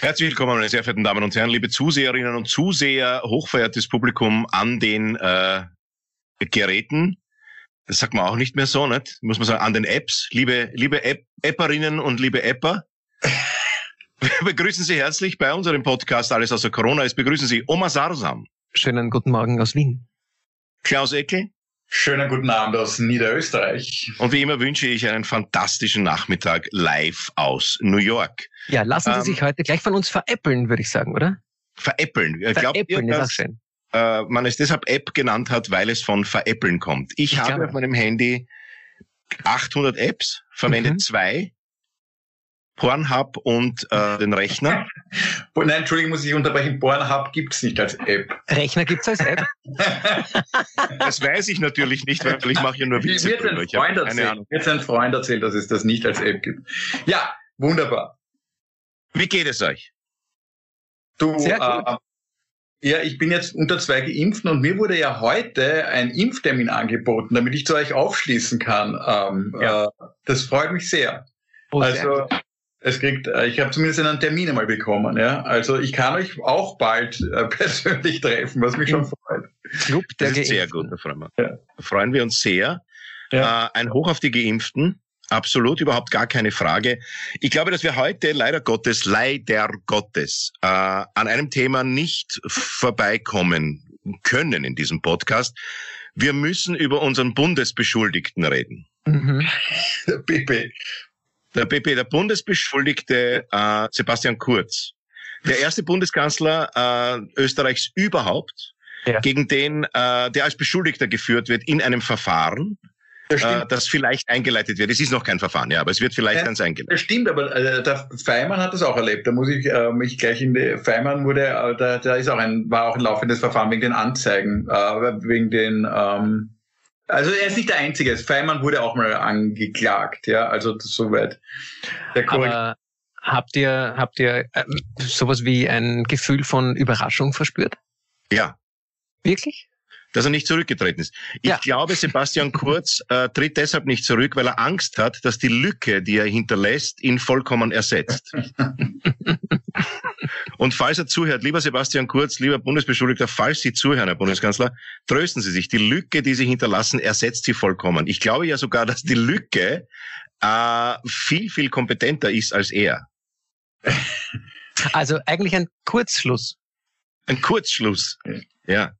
Herzlich willkommen, meine sehr verehrten Damen und Herren, liebe Zuseherinnen und Zuseher, hochverehrtes Publikum an den äh, Geräten. Das sagt man auch nicht mehr so, nicht? Muss man sagen, an den Apps. Liebe, liebe App Apperinnen und liebe Apper. Wir begrüßen Sie herzlich bei unserem Podcast Alles außer Corona. Es begrüßen Sie Oma Sarsam. Schönen guten Morgen aus Wien. Klaus Eckel. Schönen guten Abend aus Niederösterreich. Und wie immer wünsche ich einen fantastischen Nachmittag live aus New York. Ja, lassen Sie ähm, sich heute gleich von uns veräppeln, würde ich sagen, oder? Veräppeln. Veräppeln ihr, ist auch schön. Äh, man es deshalb App genannt hat, weil es von veräppeln kommt. Ich, ich habe glaube. auf meinem Handy 800 Apps, verwende mhm. zwei Pornhub und äh, den Rechner. Nein, Entschuldigung, muss ich unterbrechen. Pornhub gibt's nicht als App. Rechner gibt's als App? das weiß ich natürlich nicht, weil ich mache ja nur Witze Mir wird ein Freund erzählt, wird ein Freund erzählt, dass es das nicht als App gibt. Ja, wunderbar. Wie geht es euch? Du, Sehr gut. Äh, ja, ich bin jetzt unter zwei Geimpften und mir wurde ja heute ein Impftermin angeboten, damit ich zu euch aufschließen kann. Ähm, ja. äh, das freut mich sehr. Oh, also, sehr es kriegt, äh, ich habe zumindest einen Termin einmal bekommen, ja. Also ich kann euch auch bald äh, persönlich treffen, was mich schon freut. Club der das ist sehr gut, da freuen wir. Ja. Freuen wir uns sehr. Ja. Äh, ein Hoch auf die Geimpften. Absolut, überhaupt gar keine Frage. Ich glaube, dass wir heute leider Gottes, leider Gottes, äh, an einem Thema nicht vorbeikommen können in diesem Podcast. Wir müssen über unseren Bundesbeschuldigten reden. Mhm. Bibi. Der BP, der Bundesbeschuldigte äh, Sebastian Kurz, der erste Bundeskanzler äh, Österreichs überhaupt, ja. gegen den, äh, der als Beschuldigter geführt wird in einem Verfahren, das, äh, das vielleicht eingeleitet wird. Es ist noch kein Verfahren, ja, aber es wird vielleicht ja, eins eingeleitet. Das stimmt, aber äh, der Feimann hat das auch erlebt. Da muss ich äh, mich gleich in die Feimann wurde, äh, da, da ist auch ein, war auch ein laufendes Verfahren wegen den Anzeigen, äh, wegen den ähm, also er ist nicht der Einzige. Feimann wurde auch mal angeklagt, ja, also soweit. Aber habt ihr, habt ihr äh, sowas wie ein Gefühl von Überraschung verspürt? Ja. Wirklich? Dass er nicht zurückgetreten ist. Ich ja. glaube, Sebastian Kurz äh, tritt deshalb nicht zurück, weil er Angst hat, dass die Lücke, die er hinterlässt, ihn vollkommen ersetzt. Und falls er zuhört, lieber Sebastian Kurz, lieber Bundesbeschuldigter, falls Sie zuhören, Herr Bundeskanzler, trösten Sie sich. Die Lücke, die Sie hinterlassen, ersetzt Sie vollkommen. Ich glaube ja sogar, dass die Lücke äh, viel, viel kompetenter ist als er. Also eigentlich ein Kurzschluss. Ein Kurzschluss, ja.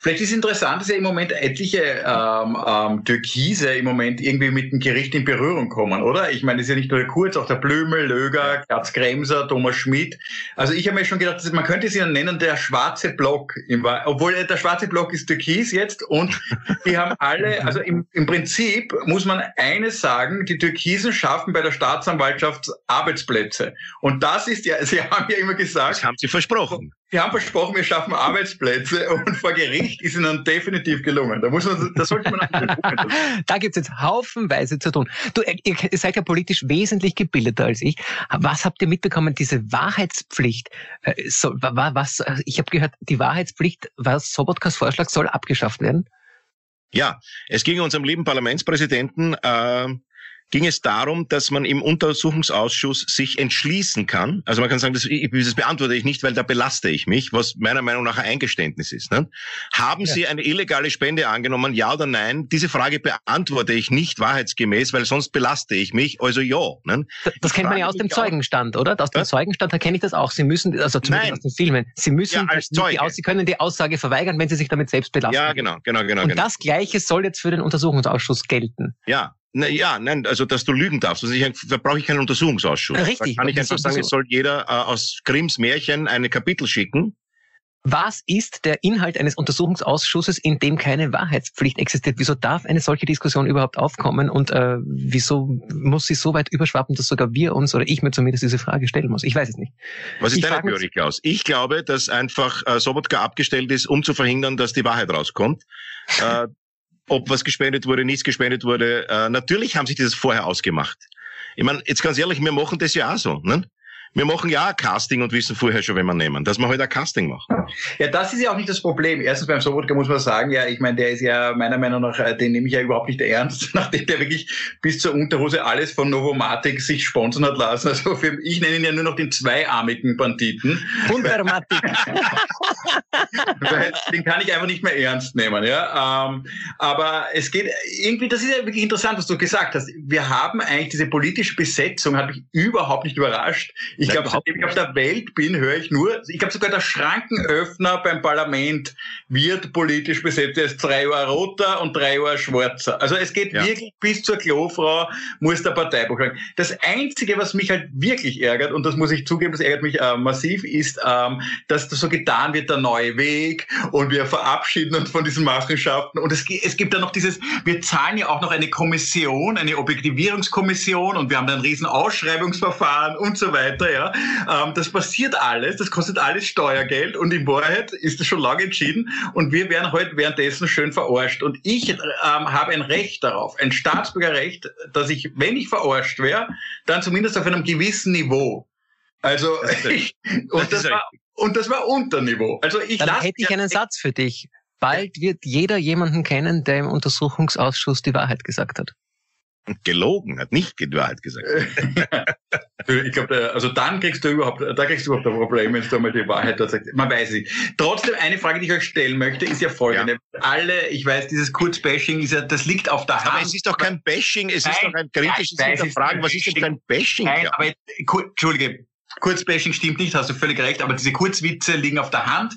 Vielleicht ist es interessant, dass ja im Moment etliche ähm, ähm, Türkise im Moment irgendwie mit dem Gericht in Berührung kommen, oder? Ich meine, es ist ja nicht nur der Kurz, auch der Blümel, Löger, Glatz Kremser, Thomas Schmidt. Also ich habe mir schon gedacht, man könnte sie nennen der schwarze Block, im, obwohl der schwarze Block ist Türkis jetzt und die haben alle, also im, im Prinzip muss man eines sagen, die Türkisen schaffen bei der Staatsanwaltschaft Arbeitsplätze. Und das ist ja, sie haben ja immer gesagt. Das haben sie versprochen. Wir haben versprochen, wir schaffen Arbeitsplätze und vor Gericht ist ihnen definitiv gelungen. Da muss man, da sollte man Da gibt es jetzt haufenweise zu tun. Du, ihr seid ja politisch wesentlich gebildeter als ich. Was habt ihr mitbekommen? Diese Wahrheitspflicht, äh, soll, was, ich habe gehört, die Wahrheitspflicht, was Sobotkas Vorschlag soll abgeschafft werden? Ja, es ging unserem lieben Parlamentspräsidenten äh, ging es darum, dass man im Untersuchungsausschuss sich entschließen kann. Also man kann sagen, das, das beantworte ich nicht, weil da belaste ich mich, was meiner Meinung nach ein Eingeständnis ist. Ne? Haben ja. Sie eine illegale Spende angenommen, ja oder nein? Diese Frage beantworte ich nicht wahrheitsgemäß, weil sonst belaste ich mich. Also ja. Ne? Das, das kennt man ja aus dem Zeugenstand, oder? Aus dem Was? Zeugenstand erkenne ich das auch. Sie müssen, also zumindest aus den Filmen, Sie müssen, ja, als Zeuge. Die, Sie können die Aussage verweigern, wenn Sie sich damit selbst belasten. Ja, genau, genau, genau. Und genau. das Gleiche soll jetzt für den Untersuchungsausschuss gelten. Ja, na, ja, nein, also dass du lügen darfst. Also ich, da brauche ich keinen Untersuchungsausschuss. Richtig. Da kann ich einfach sagen, es soll jeder äh, aus Grimms Märchen eine Kapitel schicken was ist der Inhalt eines Untersuchungsausschusses, in dem keine Wahrheitspflicht existiert? Wieso darf eine solche Diskussion überhaupt aufkommen und äh, wieso muss sie so weit überschwappen, dass sogar wir uns oder ich mir zumindest diese Frage stellen muss? Ich weiß es nicht. Was ist Ich deine Theorie, Klaus? Ich glaube, dass einfach äh, Sobotka abgestellt ist, um zu verhindern, dass die Wahrheit rauskommt. äh, ob was gespendet wurde, nichts gespendet wurde. Äh, natürlich haben sich dieses vorher ausgemacht. Ich meine, jetzt ganz ehrlich, wir machen das ja auch so. Ne? Wir machen ja auch Casting und wissen vorher schon, wenn wir nehmen, dass wir halt ein Casting machen. Ja, das ist ja auch nicht das Problem. Erstens beim Sobotka muss man sagen, ja, ich meine, der ist ja meiner Meinung nach, äh, den nehme ich ja überhaupt nicht ernst, nachdem der wirklich bis zur Unterhose alles von Novomatic sich sponsern hat lassen. Also für, ich nenne ihn ja nur noch den zweiarmigen Banditen, Wundermatik. weil den kann ich einfach nicht mehr ernst nehmen. Ja, ähm, aber es geht irgendwie, das ist ja wirklich interessant, was du gesagt hast. Wir haben eigentlich diese politische Besetzung, hat mich überhaupt nicht überrascht. Ich Nein, glaube, seitdem ich auf der Welt bin, höre ich nur, ich glaube sogar der Schrankenöffner beim Parlament wird politisch besetzt. Er ist drei Jahre roter und drei Jahre schwarzer. Also es geht Ja. wirklich bis zur Klofrau, muss der Parteibuch sagen. Das Einzige, was mich halt wirklich ärgert, und das muss ich zugeben, das ärgert mich äh, massiv, ist, ähm, dass das so getan wird, der neue Weg und wir verabschieden uns von diesen Machenschaften. Und es, es gibt dann noch dieses, wir zahlen ja auch noch eine Kommission, eine Objektivierungskommission und wir haben dann ein riesen Ausschreibungsverfahren und so weiter. Ja, ähm, Das passiert alles, das kostet alles Steuergeld und in Wahrheit ist es schon lange entschieden und wir werden heute währenddessen schön verarscht. Und ich ähm, habe ein Recht darauf, ein Staatsbürgerrecht, dass ich, wenn ich verarscht wäre, dann zumindest auf einem gewissen Niveau. Also, Das ich, und, das war, und das war Unterniveau. Also ich Dann hätte ich einen Satz für dich. Bald wird jeder jemanden kennen, der im Untersuchungsausschuss die Wahrheit gesagt hat. Gelogen, hat nicht die Wahrheit gesagt. Ich glaube, also dann kriegst du überhaupt, da kriegst du überhaupt ein Problem, wenn du einmal die Wahrheit sagst. Man weiß es nicht. Trotzdem, eine Frage, die ich euch stellen möchte, ist ja folgende. Alle, ich weiß, dieses Kurzbashing ist ja, das liegt auf der Aber Hand. es ist doch kein Bashing, es ist Nein, doch ein kritisches nein, ist Hinterfragen. Was ist denn kein Bashing? Nein, aber Entschuldige, Kurzbashing stimmt nicht, hast du völlig recht, aber diese Kurzwitze liegen auf der Hand.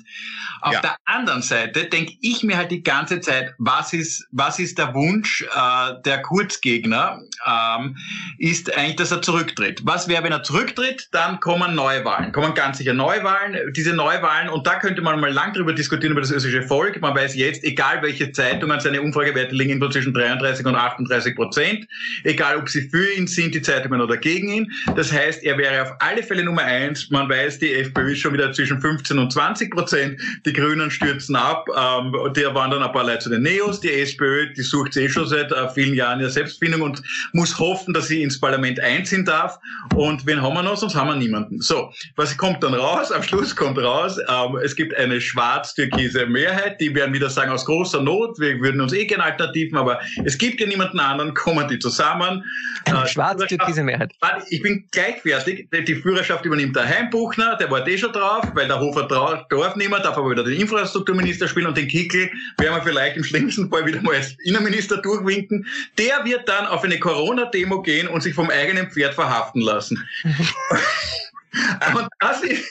Auf Ja. der anderen Seite denke ich mir halt die ganze Zeit, was ist, was ist der Wunsch äh, der Kurzgegner, ähm, ist eigentlich, dass er zurücktritt. Was wäre, wenn er zurücktritt? Dann kommen Neuwahlen, kommen ganz sicher Neuwahlen. Diese Neuwahlen, und da könnte man mal lang drüber diskutieren, über das österreichische Volk. Man weiß jetzt, egal welche Zeitung, seine Umfragewerte liegen irgendwo zwischen 33 und 38 Prozent. Egal, ob sie für ihn sind, die Zeitungen oder gegen ihn. Das heißt, er wäre auf alle Fälle Nummer eins. Man weiß, die FPÖ ist schon wieder zwischen 15 und 20 Prozent. Die Grünen stürzen ab. Ähm, der waren dann ein paar Leute zu den Neos. Die SPÖ, die sucht eh schon seit äh, vielen Jahren ihre Selbstfindung und muss hoffen, dass sie ins Parlament einziehen darf. Und wen haben wir noch? Sonst haben wir niemanden. So, was kommt dann raus? Am Schluss kommt raus, ähm, es gibt eine schwarz-türkise Mehrheit. Die werden wieder sagen, aus großer Not, wir würden uns eh gerne Alternativen, aber es gibt ja niemanden anderen, kommen die zusammen. Äh, schwarz-türkise Mehrheit. Ich bin gleich fertig. Die- Die Führerschaft übernimmt der Heimbuchner, der war eh schon drauf, weil der Hofer Trau- darf nicht mehr, darf aber wieder den Infrastrukturminister spielen und den Kickel werden wir vielleicht im schlimmsten Fall wieder mal als Innenminister durchwinken. Der wird dann auf eine Corona-Demo gehen und sich vom eigenen Pferd verhaften lassen. Und das ist,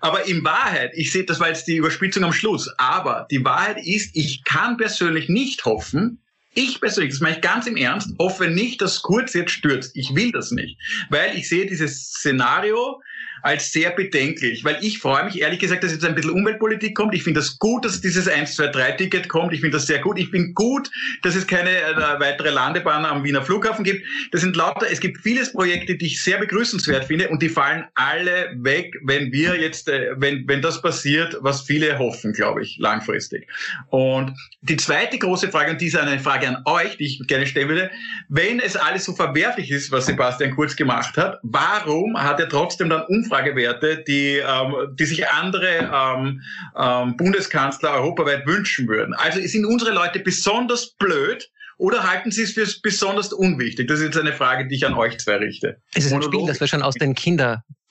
aber in Wahrheit, ich sehe, das war jetzt die Überspitzung am Schluss, aber die Wahrheit ist, ich kann persönlich nicht hoffen, ich persönlich, das meine ich ganz im Ernst, hoffe nicht, dass Kurz jetzt stürzt. Ich will das nicht. Weil ich sehe dieses Szenario als sehr bedenklich. Weil ich freue mich ehrlich gesagt, dass jetzt ein bisschen Umweltpolitik kommt. Ich finde das gut, dass dieses 1, 2, 3 Ticket kommt. Ich finde das sehr gut. Ich bin gut, dass es keine äh, weitere Landebahn am Wiener Flughafen gibt. Das sind lauter, es gibt vieles Projekte, die ich sehr begrüßenswert finde und die fallen alle weg, wenn wir jetzt, äh, wenn, wenn das passiert, was viele hoffen, glaube ich, langfristig. Und die zweite große Frage, und die ist eine Frage an euch, die ich gerne stellen würde, wenn es alles so verwerflich ist, was Sebastian Kurz gemacht hat, warum hat er trotzdem dann Umfragewerte, die, ähm, die sich andere ähm, ähm, Bundeskanzler europaweit wünschen würden? Also sind unsere Leute besonders blöd oder halten sie es für besonders unwichtig? Das ist jetzt eine Frage, die ich an euch zwei richte. Es ist ein. Spiel, das wir schon aus den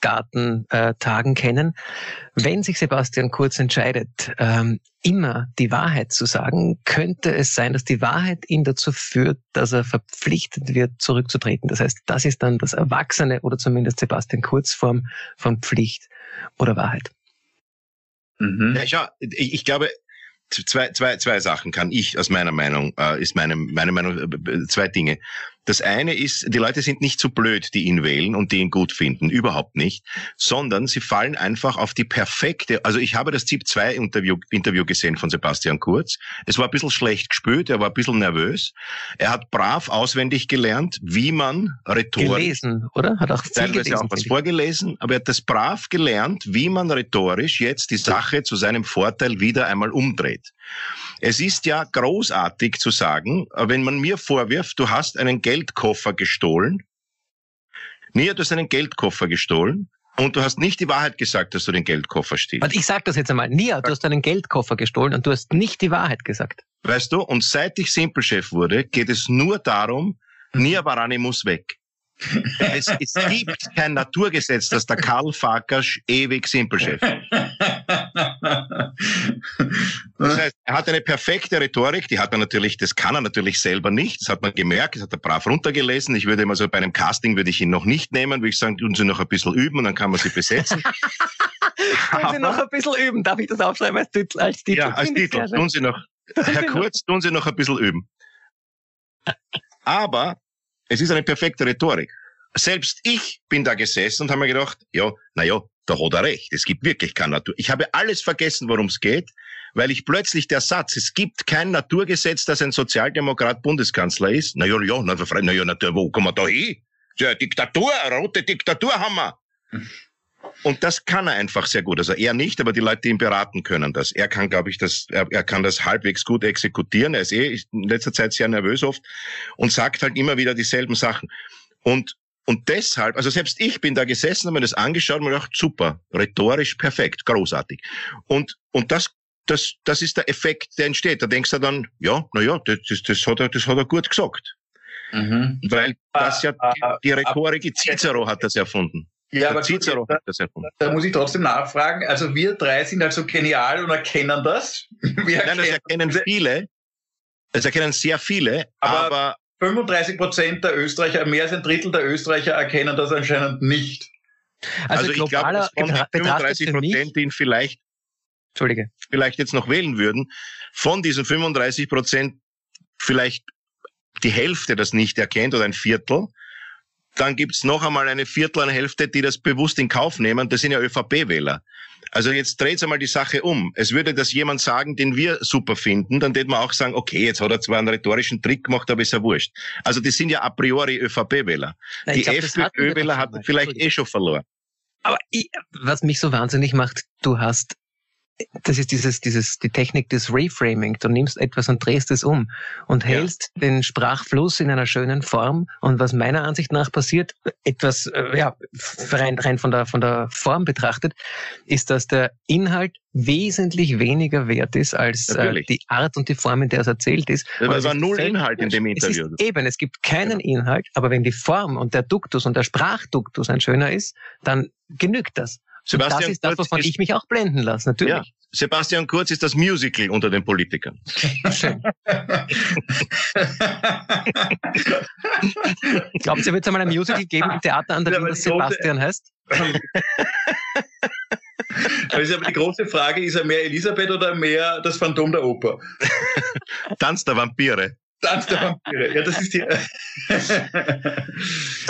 Kindergartentagen kennen. Wenn sich Sebastian Kurz entscheidet, ähm, immer die Wahrheit zu sagen, könnte es sein, dass die Wahrheit ihn dazu führt, dass er verpflichtet wird, zurückzutreten. Das heißt, das ist dann das Erwachsene oder zumindest Sebastian Kurz Form von Pflicht oder Wahrheit. Mhm. Ja, schau, ich, ich glaube, zwei, zwei, zwei Sachen kann ich aus meiner Meinung, äh, ist meine, meine Meinung, äh, zwei Dinge. Das eine ist, die Leute sind nicht so blöd, die ihn wählen und die ihn gut finden, überhaupt nicht, sondern sie fallen einfach auf die perfekte, also ich habe das ZIP 2 Interview, Interview gesehen von Sebastian Kurz. Es war ein bisschen schlecht gespült, er war ein bisschen nervös. Er hat brav auswendig gelernt, wie man rhetorisch... Gelesen, oder? Hat auch teilweise gelesen, auch was vorgelesen, aber er hat das brav gelernt, wie man rhetorisch jetzt die Sache zu seinem Vorteil wieder einmal umdreht. Es ist ja großartig zu sagen, wenn man mir vorwirft, du hast einen Geldkoffer gestohlen. Nia, du hast einen Geldkoffer gestohlen und du hast nicht die Wahrheit gesagt, dass du den Geldkoffer stiehlst. Und ich sag das jetzt einmal. Nia, du hast einen Geldkoffer gestohlen und du hast nicht die Wahrheit gesagt. Weißt du, und seit ich Simpelchef wurde, geht es nur darum, Nia Barani muss weg. Es, es gibt kein Naturgesetz, dass der Karl Farkas ewig Simpelchef ist. Das heißt, er hat eine perfekte Rhetorik, die hat man natürlich, das kann er natürlich selber nicht, das hat man gemerkt, das hat er brav runtergelesen. Ich würde immer so bei einem Casting würde ich ihn noch nicht nehmen, würde ich sagen, tun Sie noch ein bisschen üben und dann kann man sie besetzen. Können Sie noch ein bisschen üben? Darf ich das aufschreiben als Titel? Als Titel? Ja, als Titel. Tun Sie noch, Herr Kurz, tun Sie noch ein bisschen üben. Aber es ist eine perfekte Rhetorik. Selbst ich bin da gesessen und habe mir gedacht, ja, na ja, da hat er recht. Es gibt wirklich keine Natur. Ich habe alles vergessen, worum es geht, weil ich plötzlich der Satz, es gibt kein Naturgesetz, dass ein Sozialdemokrat Bundeskanzler ist. Na ja, na, na ja, na, wo kommen wir da hin? Ja, Diktatur, rote Diktatur haben wir. Und das kann er einfach sehr gut. Also er nicht, aber die Leute, die ihn beraten, können das. Er kann, glaube ich, das, er, er kann das halbwegs gut exekutieren. Er ist eh in letzter Zeit sehr nervös oft und sagt halt immer wieder dieselben Sachen. Und, und deshalb, also selbst ich bin da gesessen, habe mir das angeschaut und mir gedacht, super, rhetorisch perfekt, großartig. Und, und das, das, das ist der Effekt, der entsteht. Da denkst du dann, ja, na ja, das, das, das hat er, das hat er gut gesagt. Mhm. Weil das ja, die, die Rhetorik, Cicero hat das erfunden. Ja, aber Cicero da, da muss ich trotzdem nachfragen. Also wir drei sind also genial und erkennen das. Wir Nein, das erkennen viele, das erkennen sehr viele, Aber- aber 35 Prozent der Österreicher, mehr als ein Drittel der Österreicher erkennen das anscheinend nicht. Also, Also, ich glaube, von den betra- betrachtet 35 für mich, Prozent, die ihn vielleicht, Entschuldige, vielleicht jetzt noch wählen würden, von diesen 35 Prozent vielleicht die Hälfte das nicht erkennt oder ein Viertel. Dann gibt's noch einmal eine Viertel, eine Hälfte, die das bewusst in Kauf nehmen. Das sind ja ÖVP-Wähler. Also jetzt dreht's einmal die Sache um. Es würde das jemand sagen, den wir super finden, dann würde man auch sagen, okay, jetzt hat er zwar einen rhetorischen Trick gemacht, aber ist ja wurscht. Also das sind ja a priori ÖVP-Wähler. Die hatten FPÖ-Wähler hat vielleicht eh schon verloren. Aber ich, was mich so wahnsinnig macht, du hast, das ist dieses, dieses, die Technik des Reframing. Du nimmst etwas und drehst es um und Ja. hältst den Sprachfluss in einer schönen Form. Und was meiner Ansicht nach passiert, etwas, äh, ja, rein, rein von der, von der Form betrachtet, ist, dass der Inhalt wesentlich weniger wert ist als äh, die Art und die Form, in der es erzählt ist. Und es war null Inhalt in dem Es Interview. ist eben, es gibt keinen Inhalt, aber wenn die Form und der Duktus und der Sprachduktus ein schöner ist, dann genügt das. Und das Sebastian ist das, Kurz wovon ist- ich mich auch blenden lasse, Ja, natürlich. Sebastian Kurz ist das Musical unter den Politikern. Schön. Glaubt ihr, wird es einmal ein Musical geben im Theater an der Ja, Wien, das Sebastian heißt? Also aber die große Frage, ist er mehr Elisabeth oder mehr das Phantom der Oper? Tanz der Vampire. Tanz der Vampire. Ja, das ist die.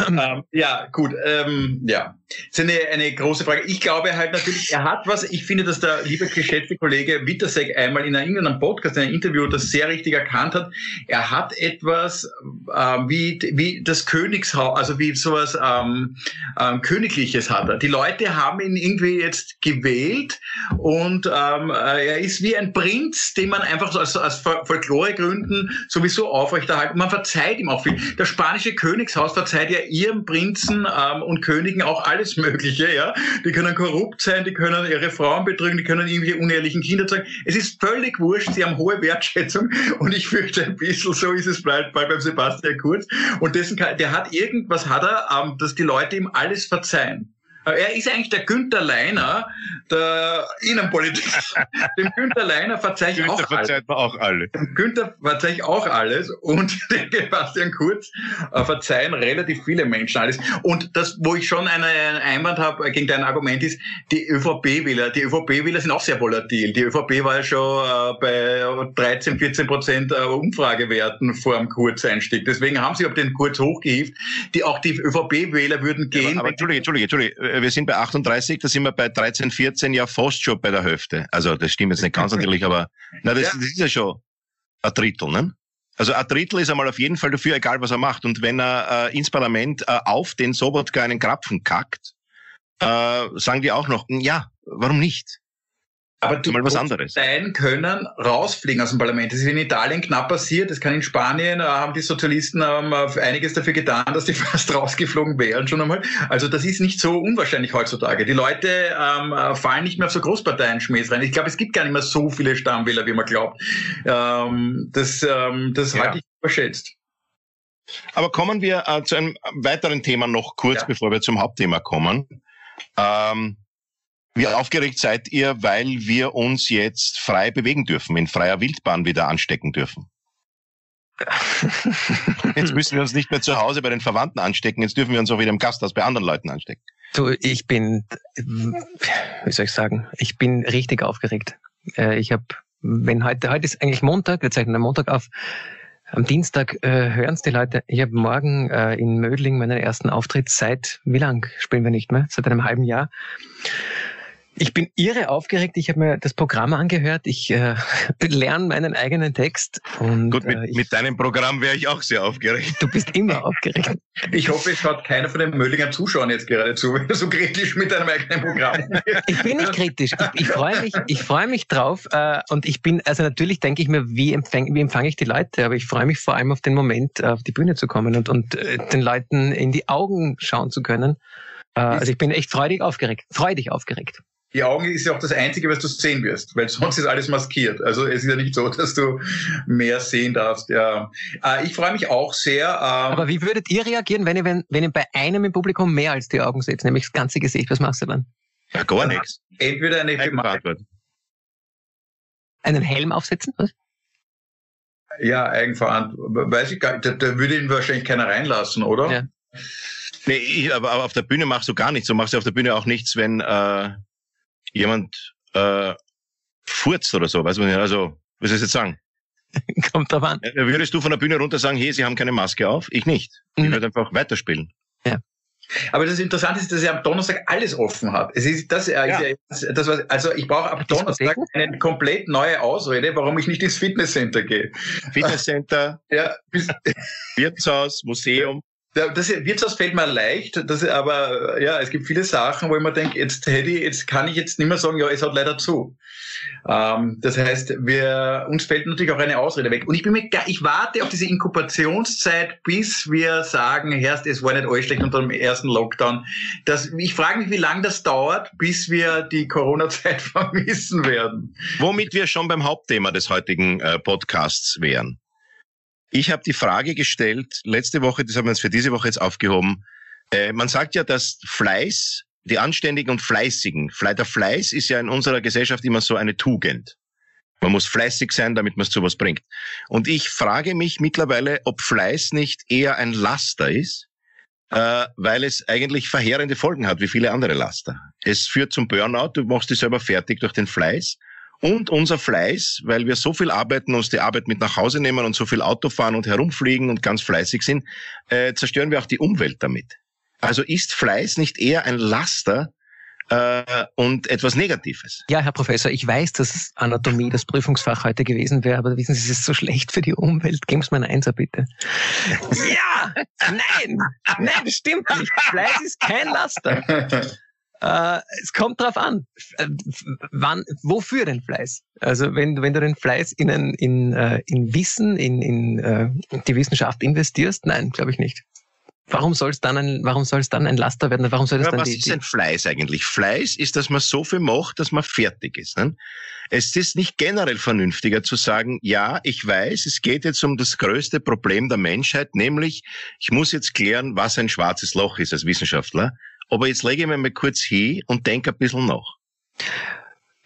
ähm, ja, gut. Ähm, ja, das ist eine, eine große Frage. Ich glaube halt natürlich, er hat was. Ich finde, dass der liebe geschätzte Kollege Wittersek einmal in einem irgendeinem Podcast, in einem Interview, das sehr richtig erkannt hat. Er hat etwas ähm, wie wie das Königshaus, also wie sowas ähm, ähm, Königliches hat er. Die Leute haben ihn irgendwie jetzt gewählt und ähm, äh, er ist wie ein Prinz, den man einfach so aus, aus Fol- Folkloregründen sowieso aufrechterhalten. Man verzeiht ihm auch viel. Das spanische Königshaus verzeiht ja ihren Prinzen ähm, und Königen auch alles Mögliche. Ja, die können korrupt sein, die können ihre Frauen betrügen, die können irgendwelche unehrlichen Kinder zeigen. Es ist völlig wurscht. Sie haben hohe Wertschätzung und ich fürchte ein bisschen so ist es bald, bald beim Sebastian Kurz. Und dessen, der hat irgendwas hat er, ähm, dass die Leute ihm alles verzeihen. Er ist eigentlich der Günther Leiner der Innenpolitik. Dem Günther Leiner verzeihe ich auch verzeiht mir auch alles. Dem Günther verzeihe ich auch alles und dem Sebastian Kurz äh, verzeihen relativ viele Menschen alles. Und das, wo ich schon einen Einwand habe gegen dein Argument ist, die ÖVP-Wähler, die ÖVP-Wähler sind auch sehr volatil. Die ÖVP war ja schon äh, bei 13, 14 Prozent äh, Umfragewerten vor dem Kurzeinstieg. Deswegen haben sie auf den Kurz hochgehievt. Die, auch die ÖVP-Wähler würden gehen. Ja, aber, aber Entschuldige, Entschuldige, Entschuldige. Wir sind bei 38, da sind wir bei 13, 14 ja fast schon bei der Hälfte. Also das stimmt jetzt nicht ganz natürlich, aber na, das, ja. das ist ja schon ein Drittel, ne? Also ein Drittel ist einmal auf jeden Fall dafür, egal was er macht. Und wenn er äh, ins Parlament äh, auf den Sobotka einen Krapfen kackt, äh, sagen die auch noch, ja, warum nicht? Aber du mal was anderes. sein können rausfliegen aus dem Parlament. Das ist in Italien knapp passiert. Das kann in Spanien, äh, haben die Sozialisten ähm, einiges dafür getan, dass die fast rausgeflogen wären schon einmal. Also das ist nicht so unwahrscheinlich heutzutage. Die Leute ähm, äh, fallen nicht mehr auf so Großparteien-Schmähs rein. Ich glaube, es gibt gar nicht mehr so viele Stammwähler, wie man glaubt. Ähm, das ähm, das ja. halte ich überschätzt. Aber kommen wir äh, zu einem weiteren Thema noch kurz, ja. bevor wir zum Hauptthema kommen. Ähm, wie aufgeregt seid ihr, weil wir uns jetzt frei bewegen dürfen, in freier Wildbahn wieder anstecken dürfen? Jetzt müssen wir uns nicht mehr zu Hause bei den Verwandten anstecken, jetzt dürfen wir uns auch wieder im Gasthaus bei anderen Leuten anstecken. Du, ich bin, wie soll ich sagen, ich bin richtig aufgeregt. Äh, ich habe, wenn heute, heute ist eigentlich Montag, wir zeichnen am Montag auf, am Dienstag äh, hören es die Leute. Ich habe morgen äh, in Mödling meinen ersten Auftritt seit, wie lang spielen wir nicht mehr? Seit einem halben Jahr. Ich bin irre aufgeregt. Ich habe mir das Programm angehört. Ich äh, lerne meinen eigenen Text. Und, Gut, mit, äh, ich, mit deinem Programm wäre ich auch sehr aufgeregt. Du bist immer aufgeregt. Ich hoffe, es schaut keiner von den Mödlinger Zuschauern jetzt gerade zu, wenn du so kritisch mit deinem eigenen Programm Ich bin nicht kritisch. Ich, ich freue mich, ich freue mich drauf. Äh, und ich bin, also natürlich denke ich mir, wie, empfang, wie empfange ich die Leute? Aber ich freue mich vor allem auf den Moment, auf die Bühne zu kommen und, und äh, den Leuten in die Augen schauen zu können. Äh, also ich bin echt freudig aufgeregt. Freudig aufgeregt die Augen ist ja auch das Einzige, was du sehen wirst, weil sonst ist alles maskiert. Also es ist ja nicht so, dass du mehr sehen darfst. Ja. Äh, ich freue mich auch sehr. Ähm, Aber wie würdet ihr reagieren, wenn ihr, wenn, wenn ihr bei einem im Publikum mehr als die Augen seht, nämlich das ganze Gesicht? Was machst du dann? Ja, gar nichts. Entweder eine Einen Helm aufsetzen? Was? Ja, Eigenverantwortung. Weiß ich gar nicht. Da, da würde ihn wahrscheinlich keiner reinlassen, oder? Ja. Nee, ich, aber, aber auf der Bühne machst du gar nichts. Du machst ja auf der Bühne auch nichts, wenn äh, jemand äh, furzt oder so, weiß man nicht. Also, was soll ich jetzt sagen? Kommt drauf an. Würdest du von der Bühne runter sagen, hey, Sie haben keine Maske auf? Ich nicht. Ich mhm. würde einfach weiterspielen. Ja. Aber das Interessante ist, dass er am Donnerstag alles offen hat. Es ist das, äh, ja. ist das was, also ich brauche am Donnerstag eine komplett neue Ausrede, warum ich nicht ins Fitnesscenter gehe. Fitnesscenter, ja. Wirtshaus, Museum. Das Wirtshaus fällt mir leicht, das, aber ja, es gibt viele Sachen, wo ich mir denke, jetzt hätte ich, jetzt kann ich jetzt nicht mehr sagen, ja, es hat leider zu. Ähm, das heißt, wir, uns fällt natürlich auch eine Ausrede weg. Und ich bin mir, ich warte auf diese Inkubationszeit, bis wir sagen, erst es war nicht alles schlecht unter dem ersten Lockdown. Das, ich frage mich, wie lange das dauert, bis wir die Corona-Zeit vermissen werden. Womit wir schon beim Hauptthema des heutigen äh, Podcasts wären. Ich habe die Frage gestellt, letzte Woche, das haben wir uns für diese Woche jetzt aufgehoben. Äh, man sagt ja, dass Fleiß, die Anständigen und Fleißigen, der Fleiß ist ja in unserer Gesellschaft immer so eine Tugend. Man muss fleißig sein, damit man es zu was bringt. Und ich frage mich mittlerweile, ob Fleiß nicht eher ein Laster ist, äh, weil es eigentlich verheerende Folgen hat, wie viele andere Laster. Es führt zum Burnout, du machst dich selber fertig durch den Fleiß und unser Fleiß, weil wir so viel arbeiten, uns die Arbeit mit nach Hause nehmen und so viel Auto fahren und herumfliegen und ganz fleißig sind, äh, zerstören wir auch die Umwelt damit. Also ist Fleiß nicht eher ein Laster äh, und etwas Negatives? Ja, Herr Professor, ich weiß, dass Anatomie das Prüfungsfach heute gewesen wäre, aber wissen Sie, es ist so schlecht für die Umwelt. Geben Sie mir ein Einser, bitte. ja! Nein! Nein, das stimmt nicht. Fleiß ist kein Laster. Äh, es kommt drauf an, äh, wann, wofür den Fleiß? Also wenn, wenn du den Fleiß in, ein, in, äh, in Wissen, in, in äh, die Wissenschaft investierst, nein, glaube ich nicht. Warum soll es dann ein, warum soll es dann ein Laster werden? Warum soll es dann was die, ist ein Fleiß eigentlich? Fleiß ist, dass man so viel macht, dass man fertig ist. Ne? Es ist nicht generell vernünftiger zu sagen, ja, ich weiß, es geht jetzt um das größte Problem der Menschheit, nämlich ich muss jetzt klären, was ein schwarzes Loch ist als Wissenschaftler aber jetzt lege ich mich mal kurz hin und denke ein bisschen nach.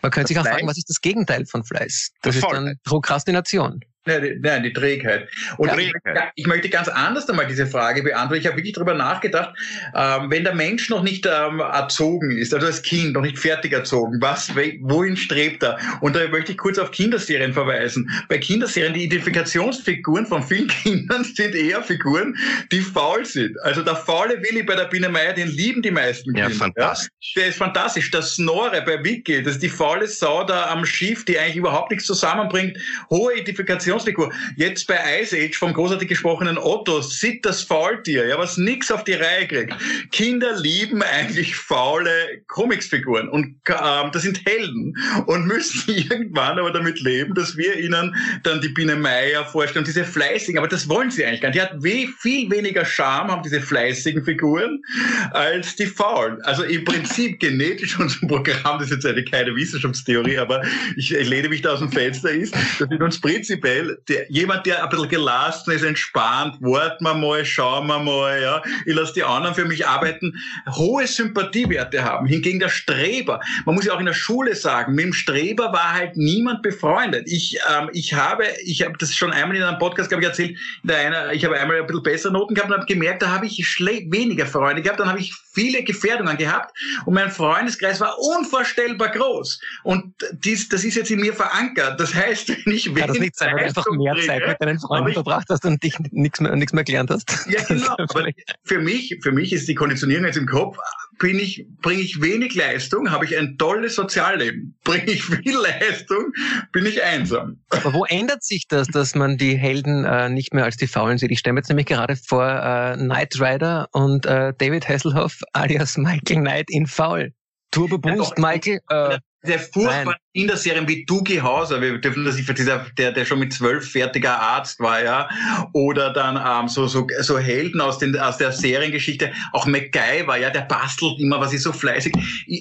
Man könnte sich auch fragen, was ist das Gegenteil von Fleiß? Das ist dann Prokrastination. Nein, die, nein, die Trägheit. Und ja, ich, ich, möchte ganz anders einmal diese Frage beantworten. Ich habe wirklich darüber nachgedacht, ähm, wenn der Mensch noch nicht ähm, erzogen ist, also als Kind noch nicht fertig erzogen, was, wohin strebt er? Und da möchte ich kurz auf Kinderserien verweisen. Bei Kinderserien, die Identifikationsfiguren von vielen Kindern sind eher Figuren, die faul sind. Also der faule Willi bei der Biene Meier, den lieben die meisten Kinder. Ja, fantastisch. Ja? Der ist fantastisch. Der Snorre bei Wiki, das ist die faule Sau da am Schiff, die eigentlich überhaupt nichts zusammenbringt. Hohe Identifikation Animationsfigur. Jetzt bei Ice Age vom großartig gesprochenen Otto, sieht das Faultier, ja, was nix auf die Reihe kriegt. Kinder lieben eigentlich faule Comicsfiguren und ähm, das sind Helden und müssen irgendwann aber damit leben, dass wir ihnen dann die Biene Meier vorstellen, diese fleißigen, aber das wollen sie eigentlich gar nicht. Die hat we viel weniger Charme, haben diese fleißigen Figuren, als die faulen. Also im Prinzip genetisch unser Programm, das ist jetzt eine keine Wissenschaftstheorie, aber ich, lehne mich da aus dem Fenster, ist, dass wir uns prinzipiell der, jemand, der ein bisschen gelassen ist, entspannt, warten wir mal, schauen wir mal, ja. Ich lasse die anderen für mich arbeiten, hohe Sympathiewerte haben. Hingegen der Streber, man muss ja auch in der Schule sagen, mit dem Streber war halt niemand befreundet. Ich, ähm, ich habe, ich habe das schon einmal in einem Podcast, glaube ich, erzählt, in der einer, ich habe einmal ein bisschen bessere Noten gehabt und habe gemerkt, da habe ich weniger Freunde gehabt, dann habe ich viele Gefährdungen gehabt und mein Freundeskreis war unvorstellbar groß. Und dies, das ist jetzt in mir verankert. Das heißt, wenn ich wenig Zeit einfach mehr Zeit mit deinen Freunden verbracht hast und dich nichts mehr, nichts mehr gelernt hast. Ja, genau. Für mich, für mich ist die Konditionierung jetzt im Kopf, bin ich, bringe ich wenig Leistung, habe ich ein tolles Sozialleben. Bringe ich viel Leistung, bin ich einsam. Aber wo ändert sich das, dass man die Helden äh, nicht mehr als die Faulen sieht? Ich stelle mir jetzt nämlich gerade vor äh, Knight Rider und äh, David Hasselhoff alias Michael Knight in Faul. Turbo Boost, ja, Michael. Äh, der furchtbaren Kinderserien wie Dougie Hauser, wir dürfen das nicht dieser, der, der schon mit zwölf fertiger Arzt war, ja, oder dann ähm, so, so, so Helden aus, den, aus der Seriengeschichte, auch MacGyver, ja, der bastelt immer, was ist so fleißig.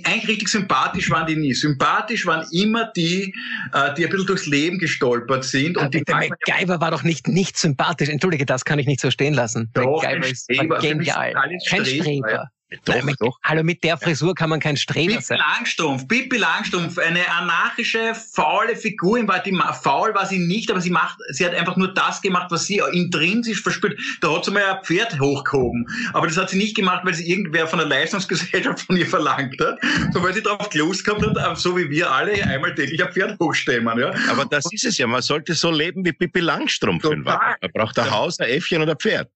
Eigentlich richtig sympathisch waren die nie. Sympathisch waren immer die, äh, die ein bisschen durchs Leben gestolpert sind. Und die der MacGyver war doch nicht, nicht sympathisch. Entschuldige, das kann ich nicht so stehen lassen. Doch, MacGyver ist genial. Kein Streber. Doch, Nein, mit, doch. Hallo, mit der Frisur kann man kein Streber Pippi sein. Langstrumpf, Pippi Langstrumpf, eine anarchische, faule Figur. War die, faul war sie nicht, aber sie macht, sie hat einfach nur das gemacht, was sie intrinsisch verspürt. Da hat sie mal ein Pferd hochgehoben. Aber das hat sie nicht gemacht, weil sie irgendwer von der Leistungsgesellschaft von ihr verlangt hat, sondern weil sie darauf Lust gehabt hat, so wie wir alle einmal täglich ein Pferd hochstemmen. Ja. Aber das ist es ja. Man sollte so leben wie Pippi Langstrumpf. Man braucht ein Haus, ein Äffchen oder ein Pferd.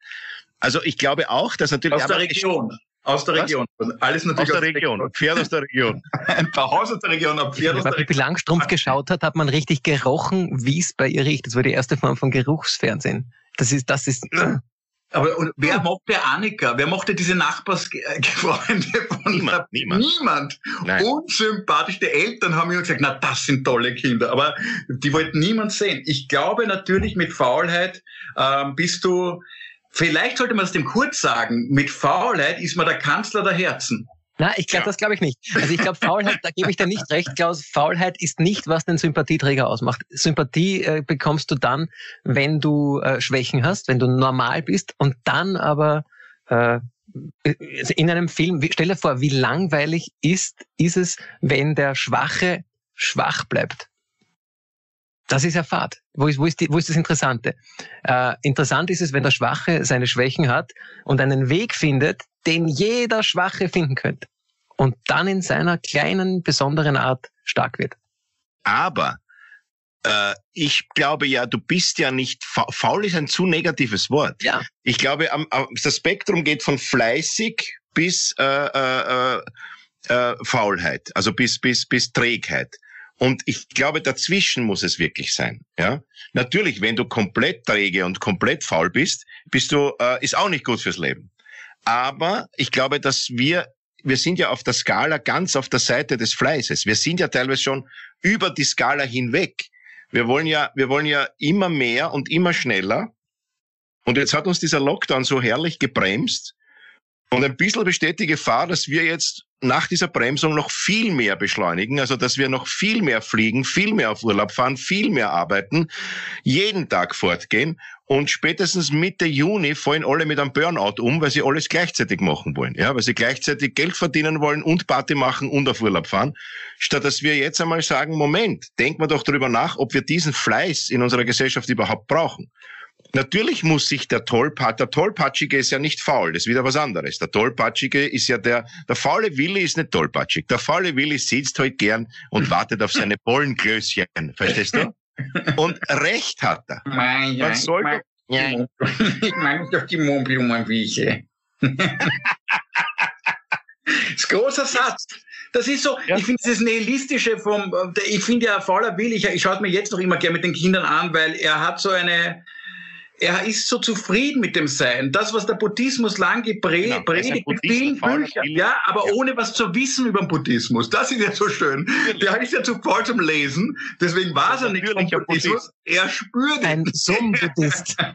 Also ich glaube auch, dass natürlich... Aus der Region. Aus der Region. Was? Alles natürlich aus der Region. Region. Pferd aus der Region. ein paar Haus aus der Region, ein Pferd aus der Region. Wenn man Langstrumpf geschaut hat, hat man richtig gerochen, wie es bei ihr riecht. Das war die erste Form von Geruchsfernsehen. Das ist, das ist. Aber und wer mochte Annika? Wer mochte diese Nachbarsfreunde von niemand? Niemand. niemand. Nein. Unsympathisch. Die Eltern haben immer gesagt, na, das sind tolle Kinder. Aber die wollten niemand sehen. Ich glaube natürlich, mit Faulheit ähm, bist du Vielleicht sollte man es dem kurz sagen, mit Faulheit ist man der Kanzler der Herzen. Na, ich glaube, ja. das glaube ich nicht. Also ich glaube, Faulheit, da gebe ich dir nicht recht, Klaus. Faulheit ist nicht, was den Sympathieträger ausmacht. Sympathie äh, bekommst du dann, wenn du äh, Schwächen hast, wenn du normal bist und dann aber äh, in einem Film, stell dir vor, wie langweilig ist, ist es, wenn der Schwache schwach bleibt. Das ist ja Fahrt. Wo ist, wo ist, die, wo ist das Interessante? Äh, interessant ist es, wenn der Schwache seine Schwächen hat und einen Weg findet, den jeder Schwache finden könnte. Und dann in seiner kleinen, besonderen Art stark wird. Aber äh, ich glaube ja, du bist ja nicht, faul ist ein zu negatives Wort. Ja. Ich glaube, am, am, das Spektrum geht von fleißig bis äh, äh, äh, äh Faulheit, also bis, bis, bis Trägheit. Und ich glaube, dazwischen muss es wirklich sein. Ja, natürlich, wenn du komplett träge und komplett faul bist, bist du äh, ist auch nicht gut fürs Leben. Aber ich glaube, dass wir wir sind ja auf der Skala ganz auf der Seite des Fleißes. Wir sind ja teilweise schon über die Skala hinweg. Wir wollen ja, wir wollen ja immer mehr und immer schneller. Und jetzt hat uns dieser Lockdown so herrlich gebremst. Und ein bisschen besteht die Gefahr, dass wir jetzt nach dieser Bremsung noch viel mehr beschleunigen, also dass wir noch viel mehr fliegen, viel mehr auf Urlaub fahren, viel mehr arbeiten, jeden Tag fortgehen und spätestens Mitte Juni fallen alle mit einem Burnout um, weil sie alles gleichzeitig machen wollen, ja, weil sie gleichzeitig Geld verdienen wollen und Party machen und auf Urlaub fahren, statt dass wir jetzt einmal sagen, Moment, denken wir doch darüber nach, ob wir diesen Fleiß in unserer Gesellschaft überhaupt brauchen. Natürlich muss sich der Tollpatsch, der Tollpatschige ist ja nicht faul, das ist wieder was anderes. Der Tollpatschige ist ja der, der faule Willi ist nicht tollpatschig. Der faule Willi sitzt halt gern und wartet auf seine Bollenklößchen. Verstehst du? Und Recht hat er. Mein, ja, Was soll ich mein, ich meine auf die Mohnblumenwiese. das ist ein großer Satz. Das ist so, Ja. ich finde dieses Nihilistische vom, ich finde ja Fauler Will, ich, ich schaue es mir jetzt noch immer gerne mit den Kindern an, weil er hat so eine, er ist so zufrieden mit dem Sein. Das, was der Buddhismus lang gepre Genau, predigt, in Buddhist, vielen Büchern, ja, aber Ja. ohne was zu wissen über den Buddhismus. Das ist ja so schön. Der ist ja zu voll zum Lesen, deswegen weiß er nichts vom Buddhismus. Er spürt Ein Summ-Buddhist.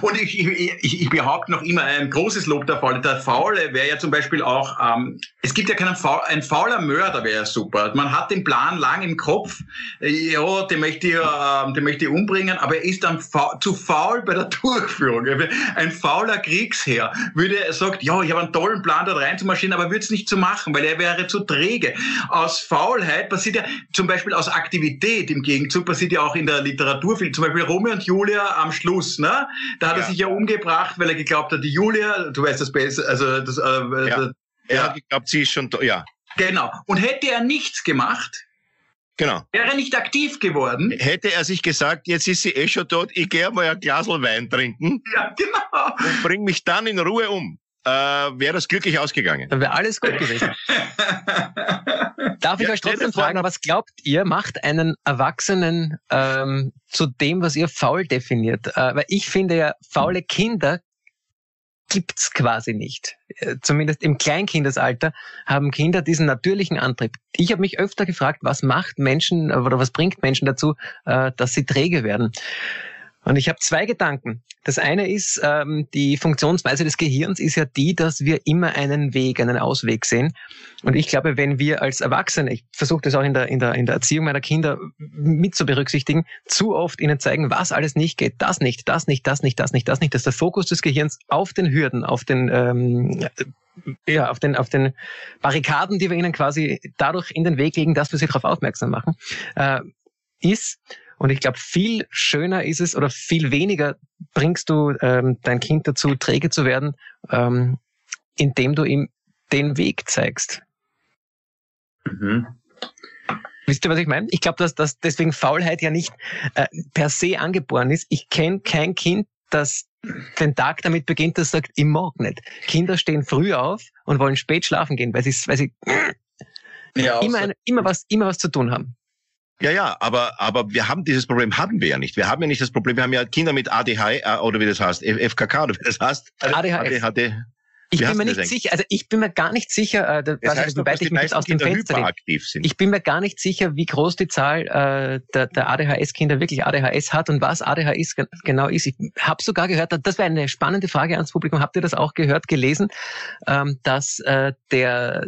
Und ich, ich, ich, behaupte noch immer ein großes Lob der Faule. Der Faule wäre ja zum Beispiel auch, ähm, es gibt ja keinen Faul, ein fauler Mörder wäre ja super. Man hat den Plan lang im Kopf, äh, ja, den möchte ich, ähm, den möchte ich umbringen, aber er ist dann fa zu faul bei der Durchführung. Ein fauler Kriegsherr würde, er sagt, ja, ich habe einen tollen Plan dort reinzumarschieren, aber würde es nicht zu machen, weil er wäre zu träge. Aus Faulheit passiert ja zum Beispiel aus Aktivität im Gegenzug passiert ja auch in der Literatur viel. Zum Beispiel Romeo und Julia am Schluss, ne? Da hat er Ja. sich ja umgebracht, weil er geglaubt hat, die Julia, du weißt das besser, also das, äh, Ja. das Er Ja. hat geglaubt, sie ist schon, ja, genau. Und hätte er nichts gemacht, genau. wäre er nicht aktiv geworden. Hätte er sich gesagt, jetzt ist sie eh schon tot, ich gehe mal ein Glas Wein trinken Ja, genau. und bring mich dann in Ruhe um, äh, wäre das glücklich ausgegangen. Dann wäre alles gut gewesen. Darf ich Ja, euch stell dir trotzdem fragen, was glaubt ihr, macht einen Erwachsenen ähm, zu dem, was ihr faul definiert? Äh, weil ich finde ja, faule Kinder gibt's quasi nicht. Äh, Zumindest im Kleinkindesalter haben Kinder diesen natürlichen Antrieb. Ich habe mich öfter gefragt, was macht Menschen oder was bringt Menschen dazu, äh, dass sie träge werden? Und ich habe zwei Gedanken. Das eine ist, ähm, die Funktionsweise des Gehirns ist ja die, dass wir immer einen Weg, einen Ausweg sehen. Und ich glaube, wenn wir als Erwachsene, ich versuche das auch in der, in, der, in der Erziehung meiner Kinder mit zu berücksichtigen, zu oft ihnen zeigen, was alles nicht geht, das nicht, das nicht, das nicht, das nicht, das nicht, dass der Fokus des Gehirns auf den Hürden, auf den, ähm, ja, auf den, auf den Barrikaden, die wir ihnen quasi dadurch in den Weg legen, dass wir sie darauf aufmerksam machen, äh, ist. Und ich glaube, viel schöner ist es oder viel weniger bringst du ähm, dein Kind dazu, träge zu werden, ähm, indem du ihm den Weg zeigst. Mhm. Wisst ihr, was ich meine? Ich glaube, dass, dass deswegen Faulheit ja nicht äh, per se angeboren ist. Ich kenne kein Kind, das den Tag damit beginnt, das sagt, ich mag nicht. Kinder stehen früh auf und wollen spät schlafen gehen, weil sie, weil sie Ja, immer, außer- ein, immer, was, immer was zu tun haben. Ja, ja, aber, aber wir haben dieses Problem, haben wir ja nicht. Wir haben ja nicht das Problem, wir haben ja Kinder mit ADH, äh, oder wie das heißt, FKK, oder wie das heißt. ADHS. ADHD. Ich Wie bin mir nicht sicher, also ich bin mir gar nicht sicher, äh, da, Das heißt doch, ich mich jetzt aus dem Fenster. Ich bin mir gar nicht sicher, wie groß die Zahl äh, der, der ADHS-Kinder wirklich ADHS hat und was ADHS gen- genau ist. Ich habe sogar gehört, das wäre eine spannende Frage ans Publikum. Habt ihr das auch gehört, gelesen, ähm, dass äh, der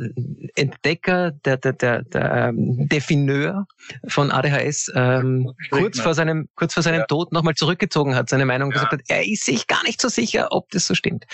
Entdecker, der, der, der, der ähm, Defineur von ADHS ähm, kurz vor seinem kurz vor seinem Ja. Tod nochmal zurückgezogen hat, seine Meinung Ja. gesagt hat, er ist sich gar nicht so sicher, ob das so stimmt.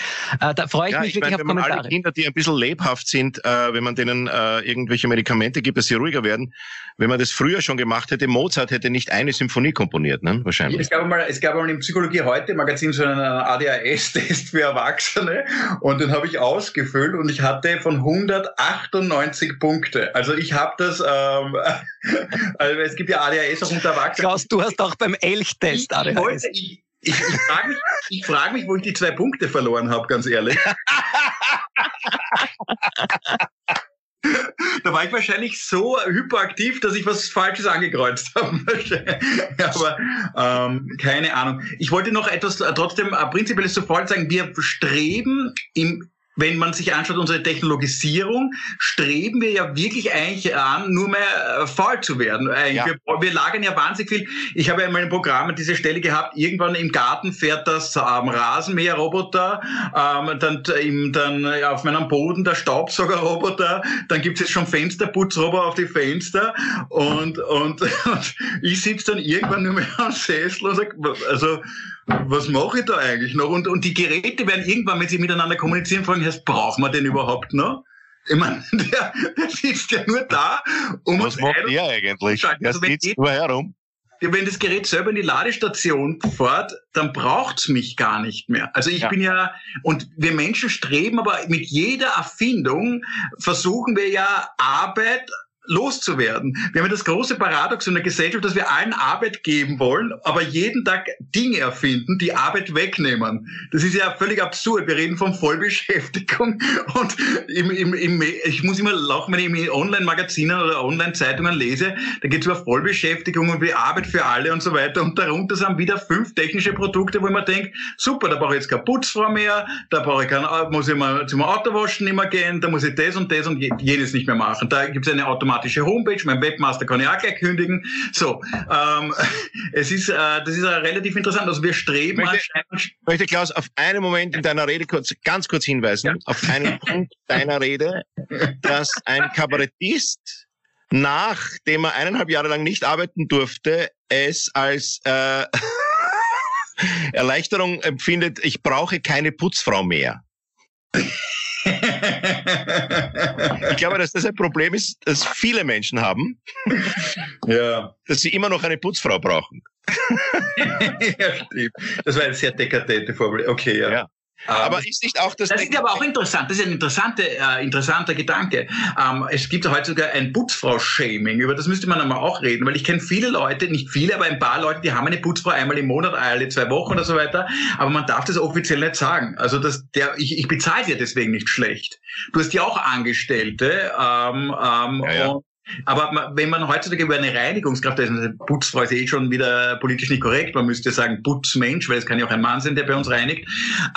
Äh, da freue ich ja, mich ich meine, wenn man alle. Kinder, die ein bisschen lebhaft sind, äh, wenn man denen äh, irgendwelche Medikamente gibt, dass sie ruhiger werden, wenn man das früher schon gemacht hätte, Mozart hätte nicht eine Symphonie komponiert, ne? wahrscheinlich. Es gab mal, es gab mal im Psychologie heute Magazin so einen ADHS-Test für Erwachsene und den habe ich ausgefüllt und ich hatte von 198 Punkte. Also ich habe das, ähm, also es gibt ja ADHS auch unter Erwachsenen. Klaus, du hast auch beim Elchtest Ich, ADHS. wollte, ich, ich, ich frage mich, ich frag mich, wo ich die zwei Punkte verloren habe, ganz ehrlich. Da war ich wahrscheinlich so hyperaktiv, dass ich was Falsches angekreuzt habe. Aber ähm, keine Ahnung. Ich wollte noch etwas äh, trotzdem äh, prinzipielles sofort sagen. Wir streben im wenn man sich anschaut, unsere Technologisierung, streben wir ja wirklich eigentlich an, nur mehr äh, faul zu werden. Ja. Wir, wir, lagern ja wahnsinnig viel. Ich habe ja in meinem Programm diese Stelle gehabt, irgendwann im Garten fährt das ähm, Rasenmäherroboter, ähm, dann, im, dann auf meinem Boden der Staubsaugerroboter, dann gibt's jetzt schon Fensterputzroboter auf die Fenster und, und, und ich sitze dann irgendwann nur mehr am Sessel und sage, also was mache ich da eigentlich noch? Und, und die Geräte werden irgendwann, wenn sie miteinander kommunizieren, fragen, was brauchen wir denn überhaupt noch? Ich meine, der, der sitzt ja nur da, um Was macht er eigentlich? Der also sitzt nur herum. Wenn das Gerät selber in die Ladestation fährt, dann braucht's mich gar nicht mehr. Also ich ja. bin ja, und wir Menschen streben aber mit jeder Erfindung, versuchen wir ja Arbeit loszuwerden. Wir haben ja das große Paradox in der Gesellschaft, dass wir allen Arbeit geben wollen, aber jeden Tag Dinge erfinden, die Arbeit wegnehmen. Das ist ja völlig absurd. Wir reden von Vollbeschäftigung und im, im, im, ich muss immer lachen, wenn ich in Online-Magazinen oder Online-Zeitungen lese, da geht es über Vollbeschäftigung und wie Arbeit für alle und so weiter und darunter sind wieder fünf technische Produkte, wo man denkt, super, da brauche ich jetzt keine Putzfrau mehr, da brauche ich kein, muss ich mal zum Autowaschen mehr gehen, da muss ich das und das und jenes nicht mehr machen. Da gibt es eine automatische automatische Homepage, mein Webmaster kann ich auch gleich kündigen. So, ähm, es ist, äh, das ist äh, relativ interessant. Also wir streben möchte, anscheinend... möchte Klaus auf einen Moment in deiner Rede kurz, ganz kurz hinweisen, ja. auf einen Punkt deiner Rede, dass ein Kabarettist nachdem er eineinhalb Jahre lang nicht arbeiten durfte, es als äh, Erleichterung empfindet, ich brauche keine Putzfrau mehr ich glaube, dass das ein Problem ist, das viele Menschen haben. Ja. Dass sie immer noch eine Putzfrau brauchen. ja, stimmt. Das war eine sehr dekadente Formel. Okay, ja. ja. Aber ähm, ist nicht auch das. Das ist aber auch interessant. Das ist ein interessanter, äh, interessanter Gedanke. Ähm, es gibt heute sogar ein Putzfrau-Shaming. Über das müsste man einmal auch reden, weil ich kenne viele Leute, nicht viele, aber ein paar Leute, die haben eine Putzfrau einmal im Monat, alle zwei Wochen oder so weiter. Aber man darf das offiziell nicht sagen. Also das, der, ich, ich bezahle dir deswegen nicht schlecht. Du hast ja auch Angestellte. Ähm, ähm, ja, ja. Und aber wenn man heutzutage über eine Reinigungskraft, also Putzfrau ist eh schon wieder politisch nicht korrekt, man müsste sagen Putzmensch, weil es kann ja auch ein Mann sein, der bei uns reinigt.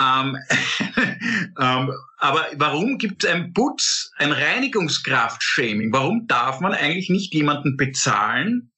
Ähm, ähm, aber warum gibt es ein Putz, ein Reinigungskraft-Shaming? Warum darf man eigentlich nicht jemanden bezahlen,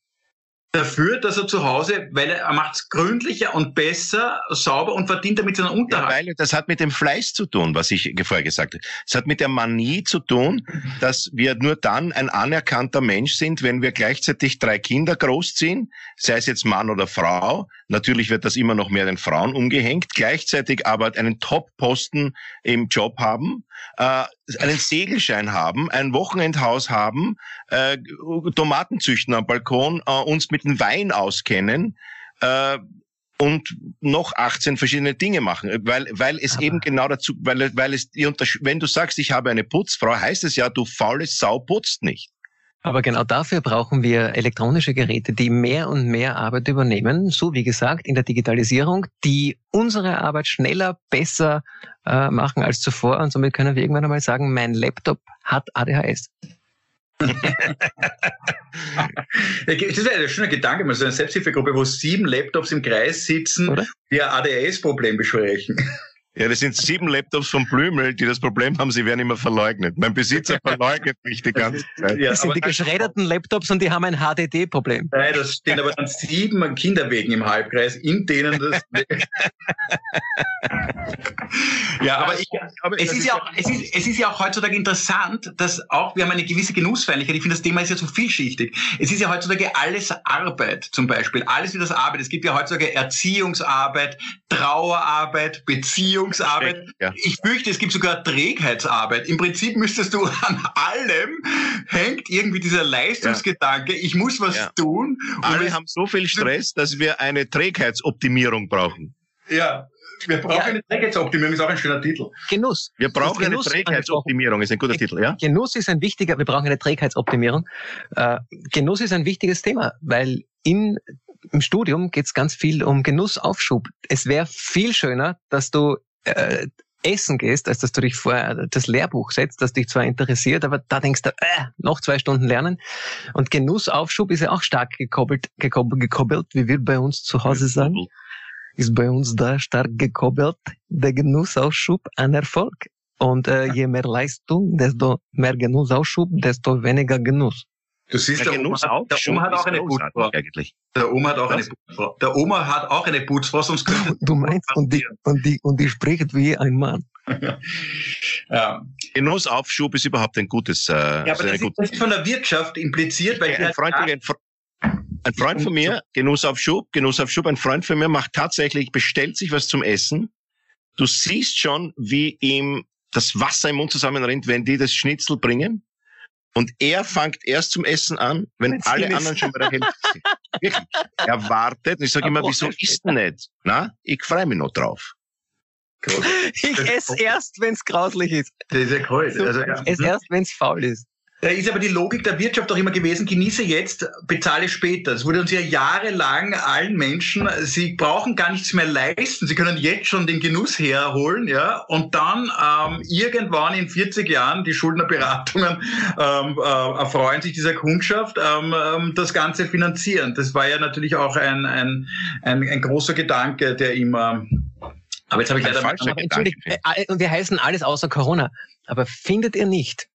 dafür, dass er zu Hause, weil er, er macht es gründlicher und besser, sauber und verdient damit seinen Unterhalt. Ja, weil das hat mit dem Fleiß zu tun, was ich vorher gesagt habe. Es hat mit der Manie zu tun, dass wir nur dann ein anerkannter Mensch sind, wenn wir gleichzeitig drei Kinder großziehen, sei es jetzt Mann oder Frau. Natürlich wird das immer noch mehr den Frauen umgehängt, gleichzeitig aber einen Top-Posten im Job haben, äh, einen Segelschein haben, ein Wochenendhaus haben, äh, Tomaten züchten am Balkon, äh, uns mit dem Wein auskennen äh, und noch 18 verschiedene Dinge machen, weil weil es Aber eben genau dazu, weil weil es wenn du sagst, ich habe eine Putzfrau, heißt es ja, du faule Sau putzt nicht. Aber genau dafür brauchen wir elektronische Geräte, die mehr und mehr Arbeit übernehmen, so wie gesagt in der Digitalisierung, die unsere Arbeit schneller, besser äh, machen als zuvor. Und somit können wir irgendwann einmal sagen, mein Laptop hat ADHS. das ist ein schöner Gedanke, mal so eine Selbsthilfegruppe, wo sieben Laptops im Kreis sitzen, Oder? die ein ADHS-Problem besprechen. Ja, das sind sieben Laptops von Blümel, die das Problem haben, sie werden immer verleugnet. Mein Besitzer verleugnet mich die ganze Zeit. Ja, das sind die geschredderten Laptops und die haben ein HDD-Problem. Nein, das stehen aber dann sieben Kinderwegen im Halbkreis, in denen das. ja, aber ich, aber es ist ja auch, es ist, es ist ja auch heutzutage interessant, dass auch, wir haben eine gewisse Genussfeindlichkeit. Ich finde, das Thema ist ja so vielschichtig. Es ist ja heutzutage alles Arbeit, zum Beispiel. Alles wie das Arbeit. Es gibt ja heutzutage Erziehungsarbeit, Trauerarbeit, Beziehung, Leistungsarbeit. Ja. Ich fürchte, es gibt sogar Trägheitsarbeit. Im Prinzip müsstest du an allem hängt irgendwie dieser Leistungsgedanke, ja. ich muss was ja. tun. Alle haben so viel Stress, dass wir eine Trägheitsoptimierung brauchen. Ja, wir brauchen ja. eine Trägheitsoptimierung, ist auch ein schöner Titel. Genuss. Wir brauchen eine Trägheitsoptimierung, ist ein guter Titel, ja? Genuss ist ein wichtiger, wir brauchen eine Trägheitsoptimierung. Äh, Genuss ist ein wichtiges Thema, weil in im Studium geht es ganz viel um Genussaufschub. Es wäre viel schöner, dass du äh, essen gehst, als dass du dich vor das Lehrbuch setzt, das dich zwar interessiert, aber da denkst du, äh, noch zwei Stunden lernen. Und Genussaufschub ist ja auch stark gekoppelt, gekoppelt, gekoppelt, wie wir bei uns zu Hause sagen, ist bei uns da stark gekoppelt, der Genussaufschub an Erfolg. Und äh, je mehr Leistung, desto mehr Genussausschub, desto weniger Genuss. Du siehst, Der der Oma, auch der Oma hat auch eine eigentlich. Der Oma hat auch eine Was? Putzfrau. Der Oma hat auch eine Putzfrau, sonst könnte Du meinst, und die, und die, und die spricht wie ein Mann. ja. Genussaufschub ist überhaupt ein gutes, äh, ja, aber ist eine das ist, ist von der Wirtschaft impliziert, weil ein halt Freund, ein, ein Freund von mir, Genussaufschub, Genussaufschub, ein Freund von mir macht tatsächlich, bestellt sich was zum Essen. Du siehst schon, wie ihm das Wasser im Mund zusammenrennt, wenn die das Schnitzel bringen. Und er fängt erst zum Essen an, wenn Wenn's alle anderen schon bei der Hälfte sind. Wirklich. Er wartet. Und ich sage immer, wieso isst du nicht? Na, ich freue mich noch drauf. Ich esse erst, wenn es grauslich ist. Das ist ja kalt. Also, ja. Ich esse erst, wenn es faul ist. Da ist aber die Logik der Wirtschaft auch immer gewesen, genieße jetzt, bezahle später. Es wurde uns ja jahrelang allen Menschen, sie brauchen gar nichts mehr leisten, sie können jetzt schon den Genuss herholen, ja, und dann ähm, irgendwann in 40 Jahren die Schuldnerberatungen ähm, äh, erfreuen sich dieser Kundschaft, ähm, ähm, das Ganze finanzieren. Das war ja natürlich auch ein, ein, ein, ein großer Gedanke, der immer... Aber jetzt habe ich leider... falscher Aber entschuldigt, Gedanke. äh, und wir heißen alles außer Corona. Aber findet ihr nicht,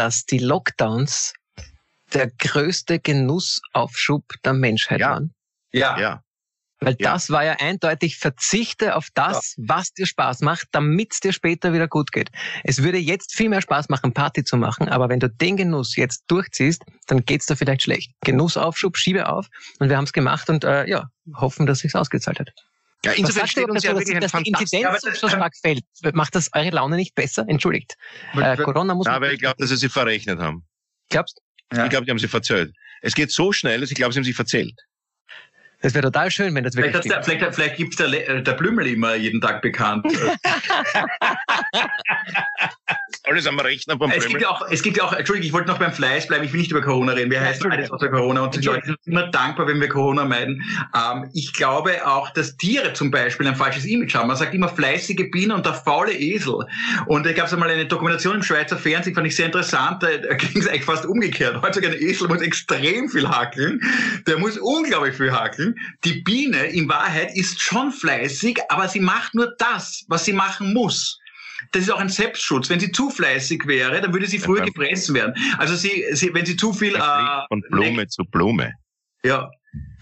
dass die Lockdowns der größte Genussaufschub der Menschheit Ja. waren? Ja, Ja. Weil Ja. das war ja eindeutig Verzichte auf das, was dir Spaß macht, damit es dir später wieder gut geht. Es würde jetzt viel mehr Spaß machen, Party zu machen, aber wenn du den Genuss jetzt durchziehst, dann geht's dir vielleicht schlecht. Genussaufschub, schiebe auf und wir haben es gemacht und äh, ja, hoffen, dass sich's ausgezahlt hat. Ja, Was insofern steht uns ja dass, wirklich ein dass die Inzidenz das- so stark fällt? Macht das eure Laune nicht besser? Entschuldigt. Äh, Corona muss Ja, man... aber ich glaube, dass sie sich verrechnet haben. Glaubst Ja. Ich glaube, die haben sie verzählt. Es geht so schnell, dass ich glaube, sie haben sich verzählt. Das wäre total schön, wenn das Vielleicht, wirklich der, vielleicht, vielleicht gibt's der, äh, der Blümel immer jeden Tag bekannt. Alles am Rechner vom es, gibt ja auch, es gibt ja auch, Entschuldigung, ich wollte noch beim Fleiß bleiben, ich will nicht über Corona reden. Wir heißen alles außer Corona und die Leute sind immer dankbar, wenn wir Corona meiden. Ähm, ich glaube auch, dass Tiere zum Beispiel ein falsches Image haben. Man sagt immer fleißige Biene und der faule Esel. Und da gab es einmal eine Dokumentation im Schweizer Fernsehen, fand ich sehr interessant, da ging es eigentlich fast umgekehrt. Heutzutage ein Esel muss extrem viel hackeln, der muss unglaublich viel hackeln. Die Biene in Wahrheit ist schon fleißig, aber sie macht nur das, was sie machen muss. Das ist auch ein Selbstschutz. Wenn sie zu fleißig wäre, dann würde sie früher Ja, gefressen werden. Also sie, sie wenn sie zu viel, fliegt von äh, Blume zu Blume. ja,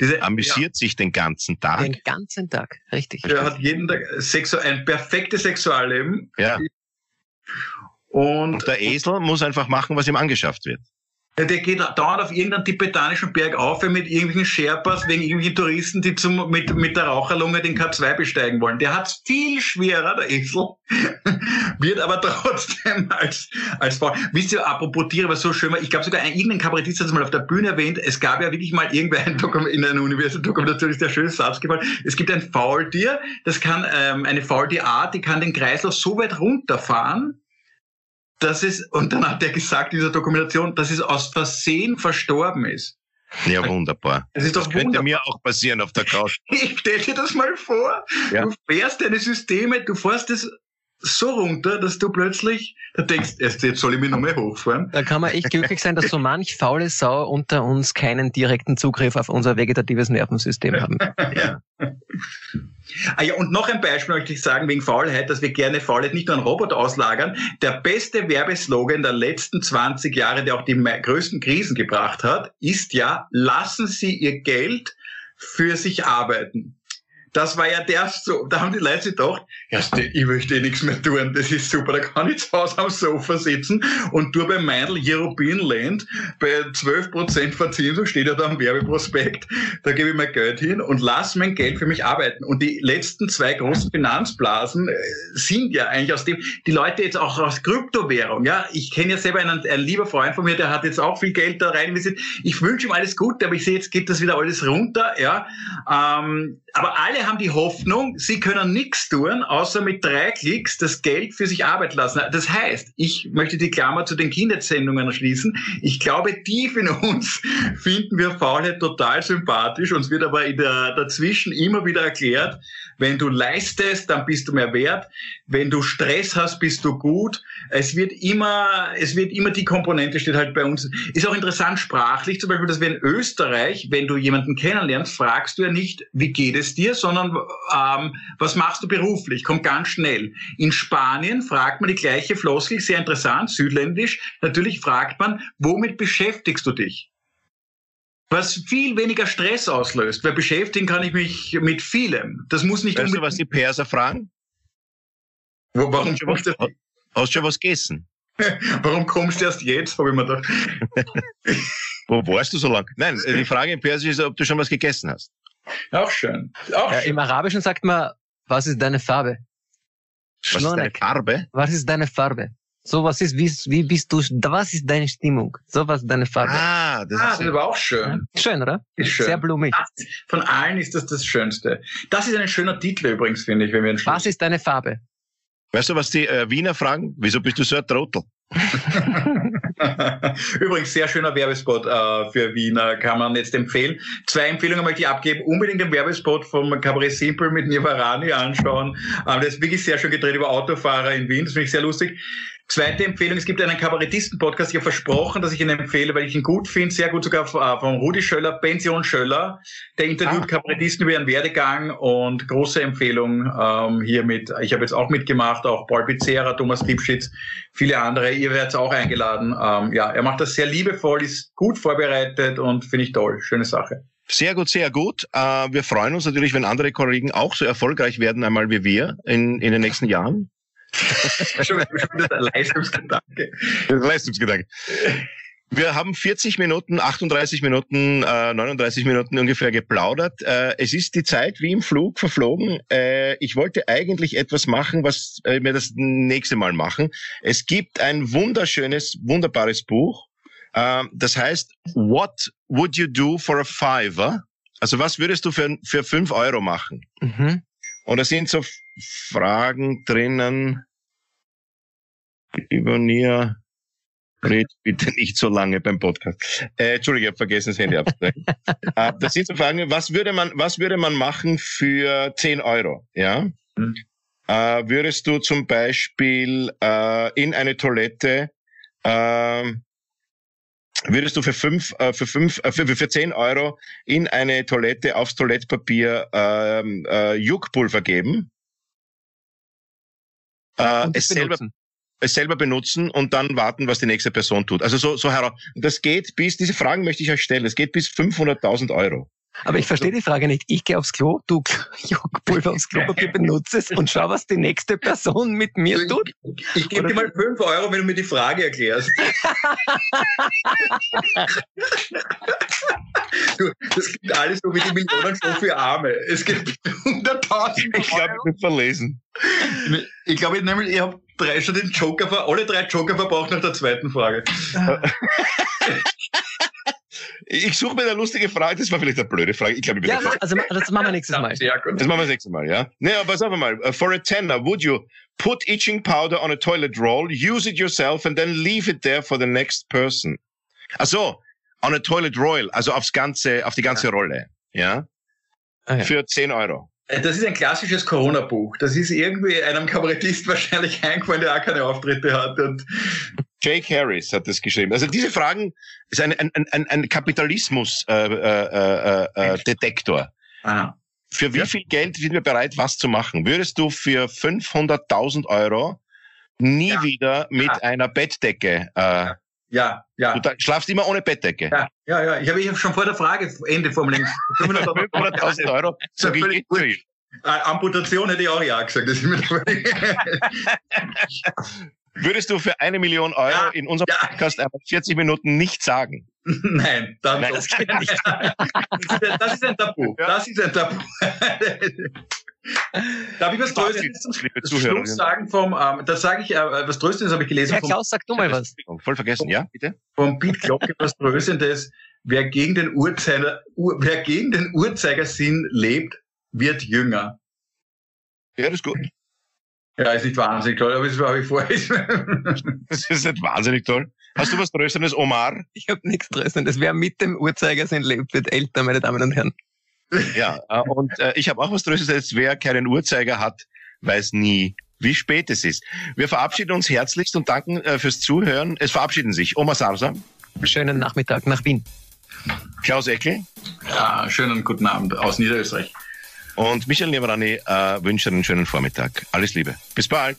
diese, Amüsiert sich den ganzen Tag. den ganzen Tag. Richtig. ja, er hat jeden Tag Sexu ein perfektes Sexualleben Ja. und, Und der Esel muss einfach machen, was ihm angeschafft wird. Der geht dauernd auf irgendeinen tibetanischen Berg auf mit irgendwelchen Sherpas, wegen irgendwelchen Touristen, die zum, mit, mit der Raucherlunge den K2 besteigen wollen. Der hat's viel schwerer, der Esel, wird aber trotzdem als, als Frau. Wisst ihr, apropos Tiere, was so schön war, ich glaube sogar ein, irgendein Kabarettist hat es mal auf der Bühne erwähnt, es gab ja wirklich mal irgendwer in einer Universum-Dokumentation ist der schöne Satz gefallen, es gibt ein Faultier, das kann, ähm, eine Faultierart, die kann den Kreislauf so weit runterfahren, dass es, und dann hat er gesagt in dieser Dokumentation, dass es aus Versehen verstorben ist. Ja, wunderbar. Das ist Das doch könnte wunderbar. mir auch passieren auf der Couch. Ich stell dir das mal vor. Ja. Du fährst deine Systeme, du fährst es so runter, dass du plötzlich, da denkst, erst jetzt soll ich mich noch mehr hochfahren. Da kann man echt glücklich sein, dass so manch faule Sau unter uns keinen direkten Zugriff auf unser vegetatives Nervensystem haben. ja. Ah ja, und noch ein Beispiel möchte ich sagen, wegen Faulheit, dass wir gerne Faulheit nicht nur an Roboter auslagern. Der beste Werbeslogan der letzten 20 Jahre, der auch die größten Krisen gebracht hat, ist ja, lassen Sie Ihr Geld für sich arbeiten. Das war ja der, so, da haben die Leute gedacht, ich möchte eh nichts mehr tun, das ist super, da kann ich zu Hause am Sofa sitzen und du bei Meindl European Land bei 12% Verzinsung, steht ja da am Werbeprospekt, da gebe ich mein Geld hin und lass mein Geld für mich arbeiten. Und die letzten zwei großen Finanzblasen äh, sind ja eigentlich aus dem, die Leute jetzt auch aus Kryptowährung, ja, ich kenne ja selber einen, ein lieber Freund von mir, der hat jetzt auch viel Geld da rein. Ich wünsche ihm alles Gute, aber ich sehe, jetzt geht das wieder alles runter, ja. Ähm, aber alle haben die Hoffnung, sie können nichts tun, außer mit drei Klicks das Geld für sich arbeiten lassen. Das heißt, ich möchte die Klammer zu den Kindersendungen schließen. Ich glaube, tief in uns finden wir Faulheit total sympathisch. Uns wird aber der, dazwischen immer wieder erklärt, wenn du leistest, dann bist du mehr wert. Wenn du Stress hast, bist du gut. Es wird immer, es wird immer die Komponente steht halt bei uns. Ist auch interessant sprachlich, zum Beispiel, dass wir in Österreich, wenn du jemanden kennenlernst, fragst du ja nicht, wie geht es dir, sondern sondern ähm, was machst du beruflich? Kommt ganz schnell. In Spanien fragt man die gleiche Floskel, sehr interessant, südländisch. Natürlich fragt man, womit beschäftigst du dich? Was viel weniger Stress auslöst, weil beschäftigen kann ich mich mit vielem. Das muss nicht Weißt du, was die Perser fragen? Wo, warum, Hast du hast du schon was gegessen? warum kommst du erst jetzt, habe ich mir gedacht. Wo warst du so lange? Nein, die Frage im Persisch ist, ob du schon was gegessen hast. Auch schön. Auch Ja, schön. Im Arabischen sagt man, was ist deine Farbe? Was ist deine Schlonek. Farbe? Was ist deine Farbe? So, was ist, wie, wie bist du, was ist deine Stimmung? So, was ist deine Farbe? Ah, das Ah, ist das ist aber auch schön. Schön, oder? Ist schön. Sehr blumig. Das, von allen ist das das Schönste. Das ist ein schöner Titel übrigens, finde ich, wenn wir einen Was ist deine Farbe? Weißt du, was die äh, Wiener fragen? Wieso bist du so ein Trottel? Übrigens, sehr schöner Werbespot äh, für Wiener, kann man jetzt empfehlen. Zwei Empfehlungen möchte ich abgeben. Unbedingt den Werbespot vom Cabaret Simple mit Nivarani anschauen. Ähm, der ist wirklich sehr schön gedreht über Autofahrer in Wien. Das finde ich sehr lustig. Zweite Empfehlung, es gibt einen Kabarettisten-Podcast, ich habe versprochen, dass ich ihn empfehle, weil ich ihn gut finde, sehr gut sogar äh, von Rudi Schöller, Pension Schöller, der interviewt Ah. Kabarettisten über ihren Werdegang und große Empfehlung ähm, hier mit, ich habe jetzt auch mitgemacht, auch Paul Pizzera, Thomas Lipschitz, viele andere, ihr werdet auch eingeladen. Ähm, ja, er macht das sehr liebevoll, ist gut vorbereitet und finde ich toll, schöne Sache. Sehr gut, sehr gut. Äh, wir freuen uns natürlich, wenn andere Kollegen auch so erfolgreich werden, einmal wie wir in, in den nächsten Jahren. Schon, schon wieder der Leistungsgedanke. Leistungsgedanke. Wir haben 40 Minuten, 38 Minuten, äh, 39 Minuten ungefähr geplaudert. Äh, es ist die Zeit wie im Flug verflogen. Äh, ich wollte eigentlich etwas machen, was äh, wir das nächste Mal machen. Es gibt ein wunderschönes, wunderbares Buch. Äh, das heißt, What would you do for a fiver? Also was würdest du für, für fünf Euro machen? Mhm. Und da sind so Fragen drinnen. Lieber Nia, red bitte nicht so lange beim Podcast. Äh, Entschuldige, ich habe vergessen, das Handy abzudrehen. äh, das sind so Fragen, was würde man, was würde man machen für 10 Euro? Ja? Mhm. Äh, würdest du zum Beispiel äh, in eine Toilette äh, Würdest du für fünf, äh, für fünf, äh, für, für zehn Euro in eine Toilette aufs Toilettpapier ähm, äh, Juckpulver geben? Äh, es selber, benutzen. es selber benutzen und dann warten, was die nächste Person tut. Also so, so heraus. Das geht bis, diese Fragen möchte ich euch stellen, es geht bis 500.000 Euro. Aber ich verstehe die Frage nicht. Ich gehe aufs Klo, du Juckpulver aufs Klopapier benutzt es und schau, was die nächste Person mit mir tut. Ich gebe dir mal fünf Euro, wenn du mir die Frage erklärst. du, das gibt alles so wie die Millionenshow für Arme. Es gibt hunderttausend Ich glaube, ich bin verlesen. Ich glaube, ich, nämlich, ich habe drei schon den Joker, ver- alle drei Joker verbraucht nach der zweiten Frage. Ich suche mir eine lustige Frage, das war vielleicht eine blöde Frage. Ich glaube, ich bin Ja, also das machen wir nächstes Mal. Sehr gut. Das machen wir das nächste Mal, ja? Nee, aber pass auf mal. Uh, For a tenner, would you put itching powder on a toilet roll, use it yourself and then leave it there for the next person? Ach so, on a toilet roll, also aufs ganze, auf die ganze Rolle, ja? Ah, ja. Für 10 Euro. Das ist ein klassisches Corona-Buch. Das ist irgendwie einem Kabarettist wahrscheinlich eingefallen, der auch keine Auftritte hat. Und Jake Harris hat das geschrieben. Also diese Fragen ist ein, ein, ein, ein Kapitalismus-Detektor. Äh, äh, Detektor. ah, Für wie viel Geld sind wir bereit, was zu machen? Würdest du für 500.000 Euro nie Ja. wieder mit Ja. einer Bettdecke, äh, ja, ja. du schlafst immer ohne Bettdecke? Ja, ja, ja. Ich habe ich hab schon vor der Frage Ende formuliert. 500.000 Euro, sag ich, Völlig geht nicht. Äh, Amputation hätte ich auch ja gesagt. Würdest du für eine Million Euro Ja. in unserem Ja. Podcast einfach 40 Minuten nichts sagen? Nein, dann Nein, doch. das geht nicht. Das ist, das ist ein Tabu. Ja. Das ist ein Tabu. Darf ich was Tröstendes zum Schluss sagen vom, ähm, das sage ich, äh, was Tröstendes habe ich gelesen Herr vom, Klaus, sag du mal was. Voll vergessen, ja, bitte? vom Piet Glocke, was Tröstendes. Wer gegen den Uhrzeiger, Uhr, wer gegen den Uhrzeigersinn lebt, wird jünger. Ja, das ist gut. Ja, ist nicht wahnsinnig toll, aber es war ich vorher. Das ist nicht wahnsinnig toll. Hast du was Tröstendes, Omar? Ich habe nichts Tröstendes. Wer mit dem Uhrzeigersinn lebt, wird älter, meine Damen und Herren. Ja, äh, und äh, ich habe auch was Tröstendes. Wer keinen Uhrzeiger hat, weiß nie, wie spät es ist. Wir verabschieden uns herzlichst und danken äh, fürs Zuhören. Es verabschieden sich Omar Sarsa, Schönen Nachmittag nach Wien. Klaus Eckel ja, schönen guten Abend aus Niederösterreich. Und Michael Nevrani äh, wünsche einen schönen Vormittag. Alles Liebe. Bis bald.